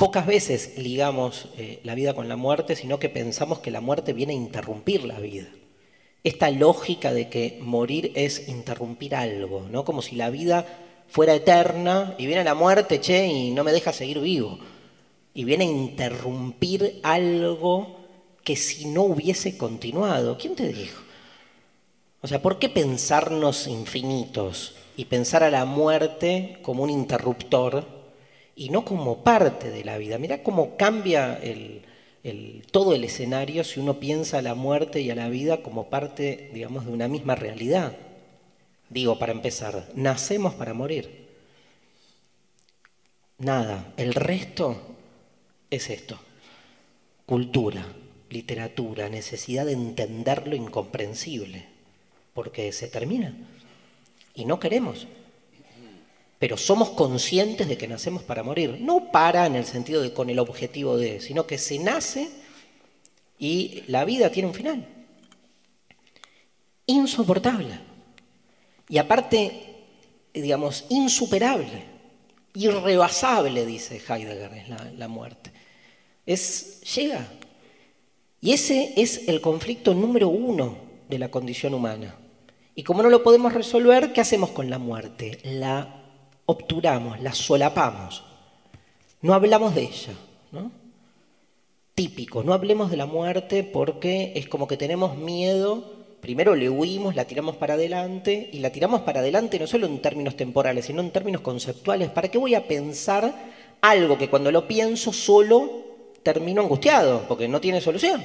pocas veces ligamos eh, la vida con la muerte, sino que pensamos que la muerte viene a interrumpir la vida. Esta lógica de que morir es interrumpir algo, ¿no? Como si la vida fuera eterna y viene la muerte, che, y no me deja seguir vivo. Y viene a interrumpir algo que si no hubiese continuado. ¿Quién te dijo? O sea, ¿por qué pensarnos infinitos y pensar a la muerte como un interruptor y no como parte de la vida? Mirá cómo cambia todo el escenario si uno piensa a la muerte y a la vida como parte, digamos, de una misma realidad. Digo, para empezar, nacemos para morir. Nada, el resto es esto. Cultura, literatura, necesidad de entender lo incomprensible, porque se termina y no queremos. Pero somos conscientes de que nacemos para morir, no para en el sentido de con el objetivo de, sino que se nace y la vida tiene un final. Insoportable. Y aparte, digamos, insuperable, irrebasable, dice Heidegger, es la, la muerte. Es, llega. Y ese es el conflicto número uno de la condición humana. Y como no lo podemos resolver, ¿qué hacemos con la muerte? La obturamos, la solapamos. No hablamos de ella, ¿no? Típico, no hablemos de la muerte porque es como que tenemos miedo primero le huimos, la tiramos para adelante y la tiramos para adelante no solo en términos temporales, sino en términos conceptuales. ¿Para qué voy a pensar algo que cuando lo pienso solo termino angustiado, porque no tiene solución?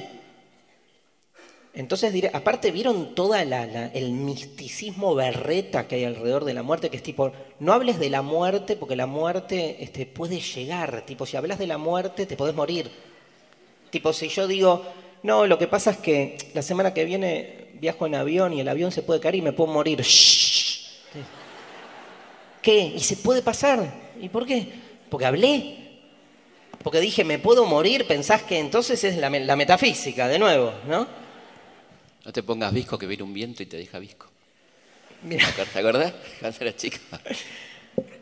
Entonces, aparte, ¿vieron todo el misticismo berreta que hay alrededor de la muerte? Que es tipo, no hables de la muerte porque la muerte este, puede llegar. Tipo, si hablas de la muerte, te podés morir. Tipo, si yo digo, no, lo que pasa es que la semana que viene viajo en avión y el avión se puede caer y me puedo morir. ¿Qué? ¿Y se puede pasar? ¿Y por qué? Porque hablé. Porque dije, me puedo morir, pensás que entonces es la, metafísica, de nuevo, ¿no? No te pongas visco que viene un viento y te deja visco. Mira. ¿Te acordás? Cuando eras chica.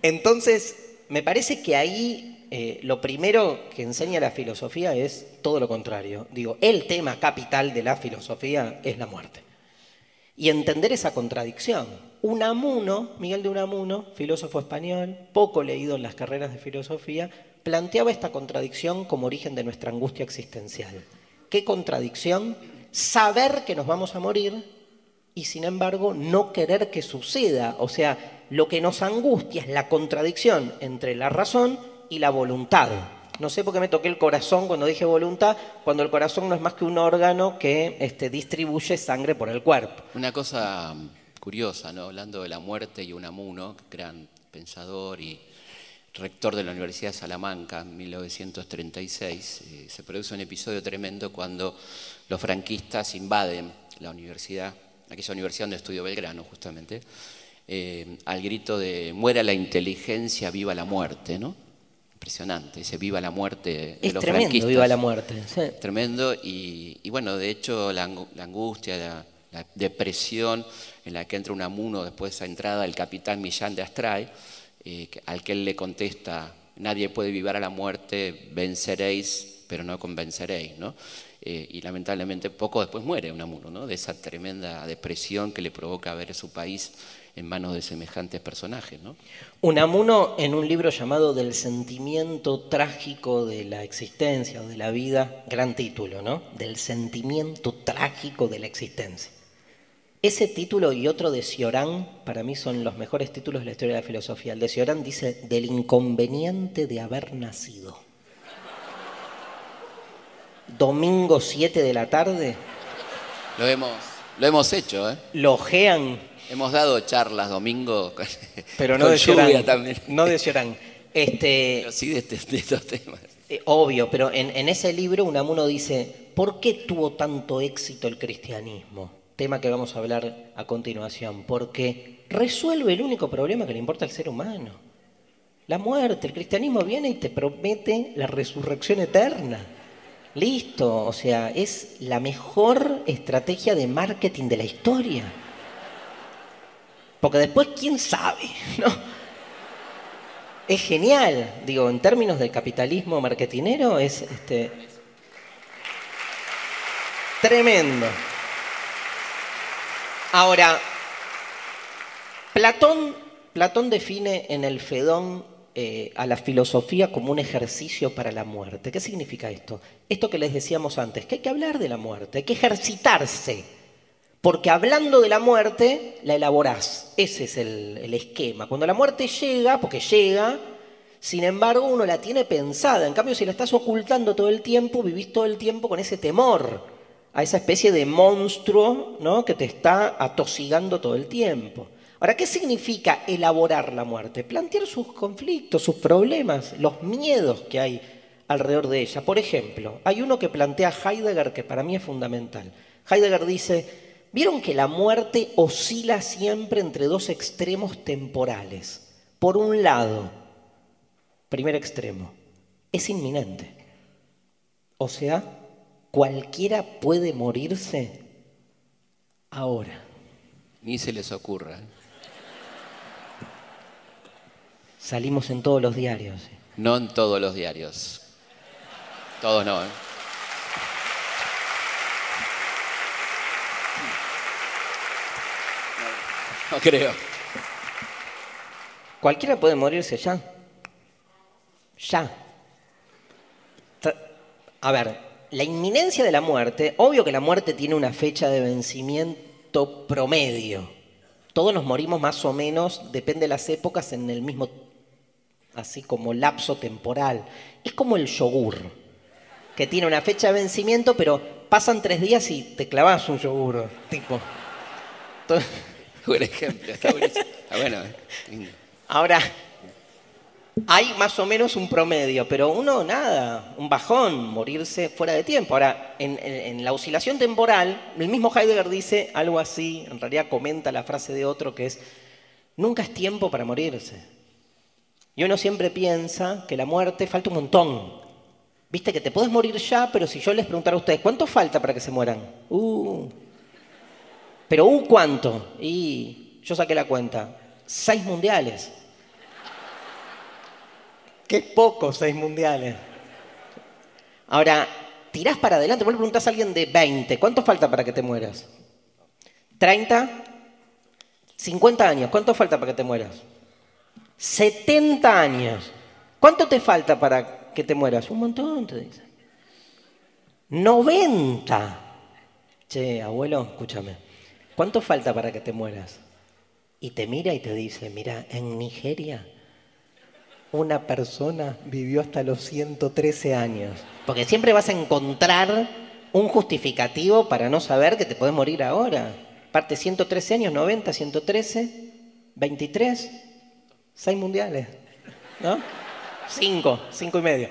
Entonces, me parece que ahí eh, lo primero que enseña la filosofía es todo lo contrario. Digo, el tema capital de la filosofía es la muerte. Y entender esa contradicción. Unamuno, Miguel de Unamuno, filósofo español, poco leído en las carreras de filosofía, planteaba esta contradicción como origen de nuestra angustia existencial. ¿Qué contradicción? Saber que nos vamos a morir y sin embargo no querer que suceda. O sea, lo que nos angustia es la contradicción entre la razón y la voluntad. No sé por qué me toqué el corazón cuando dije voluntad, cuando el corazón no es más que un órgano que este, distribuye sangre por el cuerpo. Una cosa curiosa, ¿no? hablando de la muerte y Unamuno, gran pensador y rector de la Universidad de Salamanca en 1936, eh, se produce un episodio tremendo cuando los franquistas invaden la universidad, aquella universidad donde estudió Belgrano justamente, eh, al grito de muera la inteligencia, viva la muerte, ¿no? impresionante, ese viva la muerte de es tremendo, viva la muerte. Tremendo, y, bueno, de hecho la, angustia, la, depresión en la que entra un amuno después de esa entrada del capitán Millán de Astray, eh, al que él le contesta, nadie puede vivir a la muerte, venceréis, pero no convenceréis, ¿no? Eh, y lamentablemente poco después muere Unamuno, ¿no? de esa tremenda depresión que le provoca ver su país en manos de semejantes personajes. ¿no? Unamuno, en un libro llamado Del sentimiento trágico de la existencia o de la vida, gran título, ¿no? Del sentimiento trágico de la existencia. Ese título y otro de Ciorán, para mí son los mejores títulos de la historia de la filosofía. El de Ciorán dice, del inconveniente de haber nacido. Domingo 7 de la tarde. Lo hemos, lo hemos hecho, ¿eh? Lo ojean Hemos dado charlas domingo, pero no de lluvia también. No de. Este, pero sí de, este, estos temas. Eh, obvio, pero en, ese libro Unamuno dice, ¿por qué tuvo tanto éxito el cristianismo? Tema que vamos a hablar a continuación. Porque resuelve el único problema que le importa al ser humano. La muerte. El cristianismo viene y te promete la resurrección eterna. Listo, o sea, es la mejor estrategia de marketing de la historia. Porque después, ¿quién sabe? ¿No? es genial. Digo, en términos de capitalismo marketinero es este, tremendo. Ahora, Platón, Platón define en el Fedón eh, a la filosofía como un ejercicio para la muerte. ¿Qué significa esto? Esto que les decíamos antes, que hay que hablar de la muerte, hay que ejercitarse, porque hablando de la muerte la elaborás. Ese es el, el esquema. Cuando la muerte llega, porque llega, sin embargo uno la tiene pensada. En cambio, si la estás ocultando todo el tiempo, vivís todo el tiempo con ese temor a esa especie de monstruo ¿no? que te está atosigando todo el tiempo. Ahora, ¿qué significa elaborar la muerte? Plantear sus conflictos, sus problemas, los miedos que hay alrededor de ella. Por ejemplo, hay uno que plantea Heidegger que para mí es fundamental. Heidegger dice, ¿vieron que la muerte oscila siempre entre dos extremos temporales? Por un lado, primer extremo, es inminente. O sea, cualquiera puede morirse ahora. Ni se les ocurra. Salimos en todos los diarios. No en todos los diarios. Todos no, ¿eh? No creo. Cualquiera puede morirse ya. Ya. A ver, la inminencia de la muerte, obvio que la muerte tiene una fecha de vencimiento promedio. Todos nos morimos más o menos, depende de las épocas, en el mismo así como lapso temporal. Es como el yogur, que tiene una fecha de vencimiento, pero pasan tres días y te clavas un yogur, tipo. Buen ejemplo, está, bueno. ¿eh? Ahora, hay más o menos un promedio, pero uno nada, un bajón, morirse fuera de tiempo. Ahora, en, en, la oscilación temporal, el mismo Heidegger dice algo así, en realidad comenta la frase de otro que es, nunca es tiempo para morirse. Y uno siempre piensa que la muerte falta un montón. Viste que te puedes morir ya, pero si yo les preguntara a ustedes, ¿cuánto falta para que se mueran? Uh. Pero ¿uh cuánto? Y yo saqué la cuenta. Seis mundiales. Qué poco seis mundiales. Ahora, tirás para adelante, vos le preguntás a alguien de 20, ¿cuánto falta para que te mueras? ¿30? ¿50 años? ¿Cuánto falta para que te mueras? 70 años. ¿Cuánto te falta para que te mueras? Un montón, te dicen. 90. Che, abuelo, escúchame. ¿Cuánto falta para que te mueras? Y te mira y te dice, mira, en Nigeria una persona vivió hasta los 113 años. Porque siempre vas a encontrar un justificativo para no saber que te puedes morir ahora. Parte 113 años, 90, 113, 23. Seis mundiales, ¿no? Cinco, cinco y medio.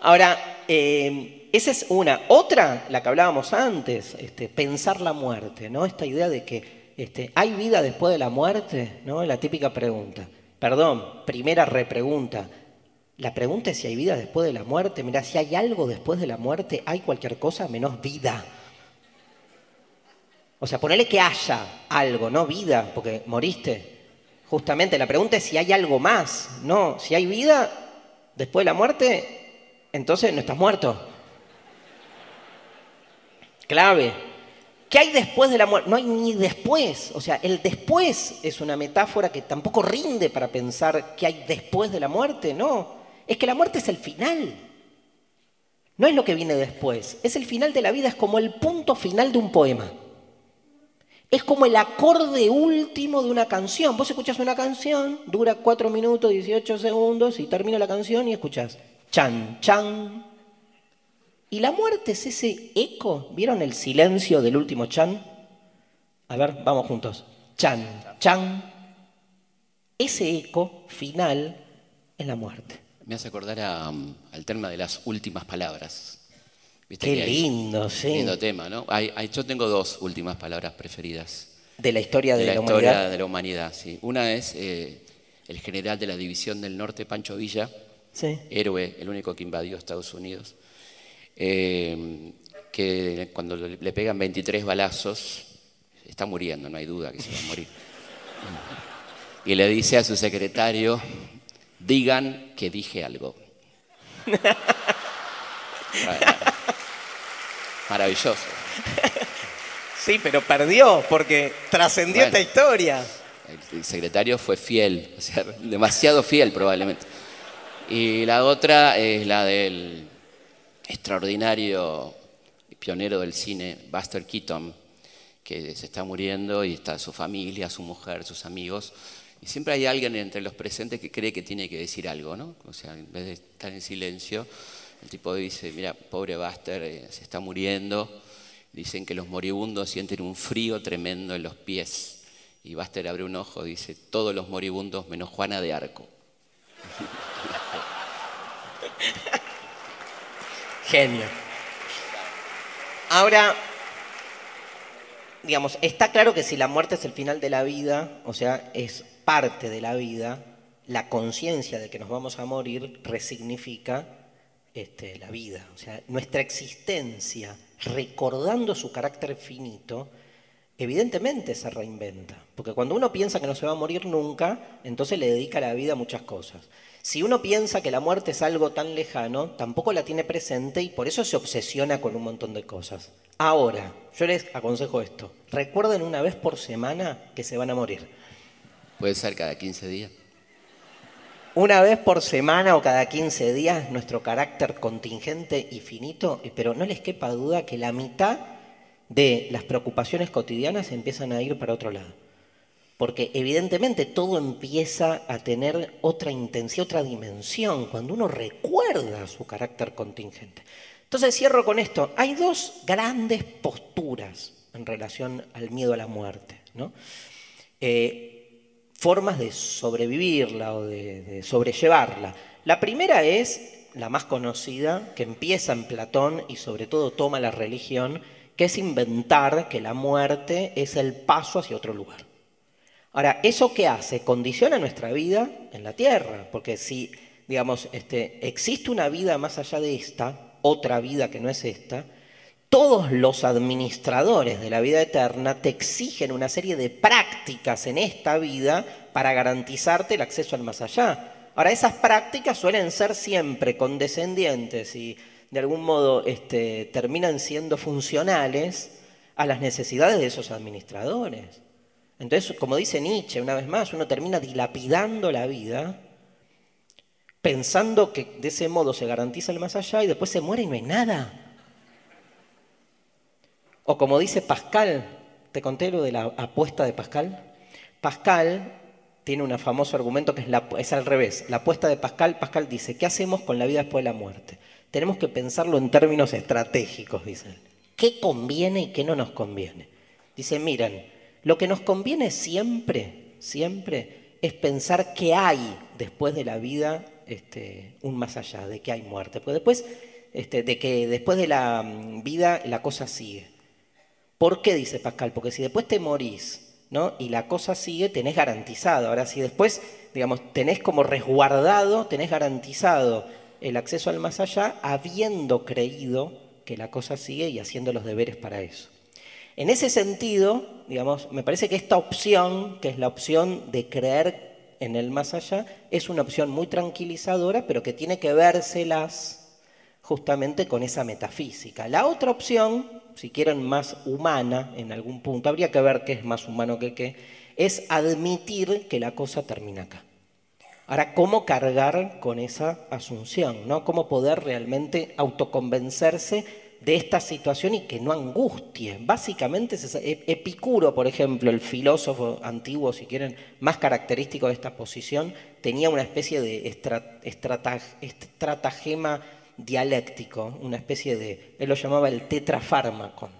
Ahora, eh, esa es una. Otra, la que hablábamos antes, este, pensar la muerte, ¿no? Esta idea de que este, ¿hay vida después de la muerte? ¿no? La típica pregunta. Perdón, primera repregunta. La pregunta es si hay vida después de la muerte. Mira, si hay algo después de la muerte, hay cualquier cosa menos vida. O sea, ponele que haya algo, no vida, porque moriste, Justamente la pregunta es si hay algo más. No, si hay vida después de la muerte, entonces no estás muerto. Clave. ¿Qué hay después de la muerte? No hay ni después. O sea, el después es una metáfora que tampoco rinde para pensar qué hay después de la muerte. No, es que la muerte es el final. No es lo que viene después. Es el final de la vida, es como el punto final de un poema. Es como el acorde último de una canción. Vos escuchás una canción, dura 4 minutos 18 segundos y termina la canción y escuchás chan, chan. Y la muerte es ese eco. ¿Vieron el silencio del último chan? A ver, vamos juntos. Chan, chan. Ese eco final es la muerte. Me hace acordar al tema de las últimas palabras. Qué lindo, sí. Lindo tema, ¿no? yo tengo dos últimas palabras preferidas. De la historia de, la, historia humanidad. de la humanidad, sí. Una es eh, el general de la División del Norte, Pancho Villa, héroe, el único que invadió Estados Unidos, eh, que cuando le pegan 23 balazos, está muriendo, no hay duda que se va a morir. Y le dice a su secretario, digan que dije algo. Maravilloso. Sí, pero perdió porque trascendió Bueno. esta historia. El, secretario fue fiel, o sea, demasiado fiel probablemente. Y la otra es la del extraordinario pionero del cine, Buster Keaton, que se está muriendo y está su familia, su mujer, sus amigos. Y siempre hay alguien entre los presentes que cree que tiene que decir algo, ¿no? O sea, en vez de estar en silencio, el tipo dice, mira, pobre Buster, eh, se está muriendo. Dicen que los moribundos sienten un frío tremendo en los pies. Y Buster abre un ojo dice, todos los moribundos menos Juana de Arco. Genio. Ahora, digamos, está claro que si la muerte es el final de la vida, o sea, es parte de la vida, la conciencia de que nos vamos a morir resignifica este, la vida. O sea, nuestra existencia, recordando su carácter finito, evidentemente se reinventa. Porque cuando uno piensa que no se va a morir nunca, entonces le dedica la vida a muchas cosas. Si uno piensa que la muerte es algo tan lejano, tampoco la tiene presente y por eso se obsesiona con un montón de cosas. Ahora, yo les aconsejo esto. Recuerden una vez por semana que se van a morir. Puede ser cada 15 días. Una vez por semana o cada 15 días nuestro carácter contingente y finito, pero no les quepa duda que la mitad de las preocupaciones cotidianas empiezan a ir para otro lado. Porque evidentemente todo empieza a tener otra intensidad, otra dimensión, cuando uno recuerda su carácter contingente. Entonces cierro con esto. Hay dos grandes posturas en relación al miedo a la muerte. ¿no? Eh, formas de sobrevivirla o de, sobrellevarla. La primera es la más conocida, que empieza en Platón y sobre todo toma la religión, que es inventar que la muerte es el paso hacia otro lugar. Ahora, ¿eso qué hace? Condiciona nuestra vida en la tierra, porque si, digamos, este, existe una vida más allá de esta, otra vida que no es esta, todos los administradores de la vida eterna te exigen una serie de prácticas en esta vida para garantizarte el acceso al más allá. Ahora, esas prácticas suelen ser siempre condescendientes y de algún modo este, terminan siendo funcionales a las necesidades de esos administradores. Entonces, como dice Nietzsche, una vez más, uno termina dilapidando la vida pensando que de ese modo se garantiza el más allá y después se muere y no hay nada. O como dice Pascal, ¿te conté lo de la apuesta de Pascal? Pascal tiene un famoso argumento que es, la, es al revés. La apuesta de Pascal, Pascal dice, ¿qué hacemos con la vida después de la muerte? Tenemos que pensarlo en términos estratégicos, dice él. ¿Qué conviene y qué no nos conviene? Dice, miren, lo que nos conviene siempre, siempre, es pensar qué hay después de la vida este, un más allá, de que hay muerte. Porque después, este, de que después de la mm, vida la cosa sigue. ¿Por qué dice Pascal? Porque si después te morís, ¿no? Y la cosa sigue, tenés garantizado. Ahora, si después, digamos, tenés como resguardado, tenés garantizado el acceso al más allá, habiendo creído que la cosa sigue y haciendo los deberes para eso. En ese sentido, digamos, me parece que esta opción, que es la opción de creer en el más allá, es una opción muy tranquilizadora, pero que tiene que vérselas justamente con esa metafísica. La otra opción, si quieren más humana en algún punto, habría que ver qué es más humano que qué, es admitir que la cosa termina acá. Ahora, ¿cómo cargar con esa asunción? ¿no? ¿Cómo poder realmente autoconvencerse de esta situación y que no angustie? Básicamente, E- Epicuro, por ejemplo, el filósofo antiguo, si quieren, más característico de esta posición, tenía una especie de estra- estrata- estratagema dialéctico, una especie de, él lo llamaba el tetrafármaco,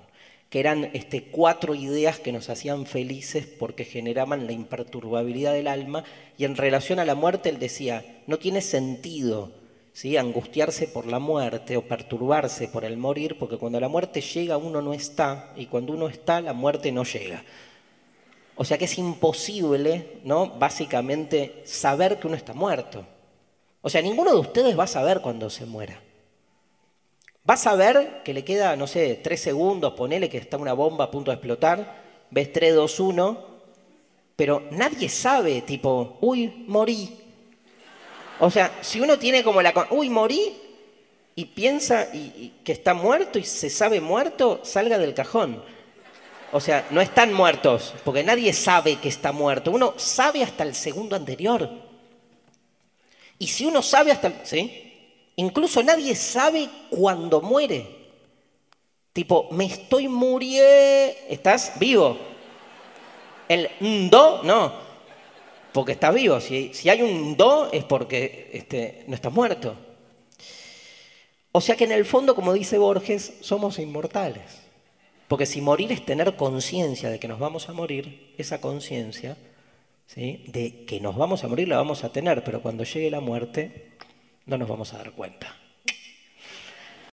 que eran este, cuatro ideas que nos hacían felices porque generaban la imperturbabilidad del alma, y en relación a la muerte él decía, no tiene sentido ¿sí? angustiarse por la muerte o perturbarse por el morir, porque cuando la muerte llega uno no está, y cuando uno está la muerte no llega. O sea que es imposible, ¿no? Básicamente, saber que uno está muerto. O sea, ninguno de ustedes va a saber cuando se muera. Va a saber que le queda, no sé, tres segundos, ponele que está una bomba a punto de explotar, ves 3, 2, 1, pero nadie sabe, tipo, uy, morí. O sea, si uno tiene como la... Uy, morí y piensa y, que está muerto y se sabe muerto, salga del cajón. O sea, no están muertos, porque nadie sabe que está muerto. Uno sabe hasta el segundo anterior. Y si uno sabe hasta el... ¿Sí? Incluso nadie sabe cuándo muere. Tipo, me estoy muriendo. ¿Estás vivo? El do, no. Porque estás vivo. Si, hay un do es porque este, no estás muerto. O sea que en el fondo, como dice Borges, somos inmortales. Porque si morir es tener conciencia de que nos vamos a morir, esa conciencia ¿sí? de que nos vamos a morir la vamos a tener, pero cuando llegue la muerte no nos vamos a dar cuenta.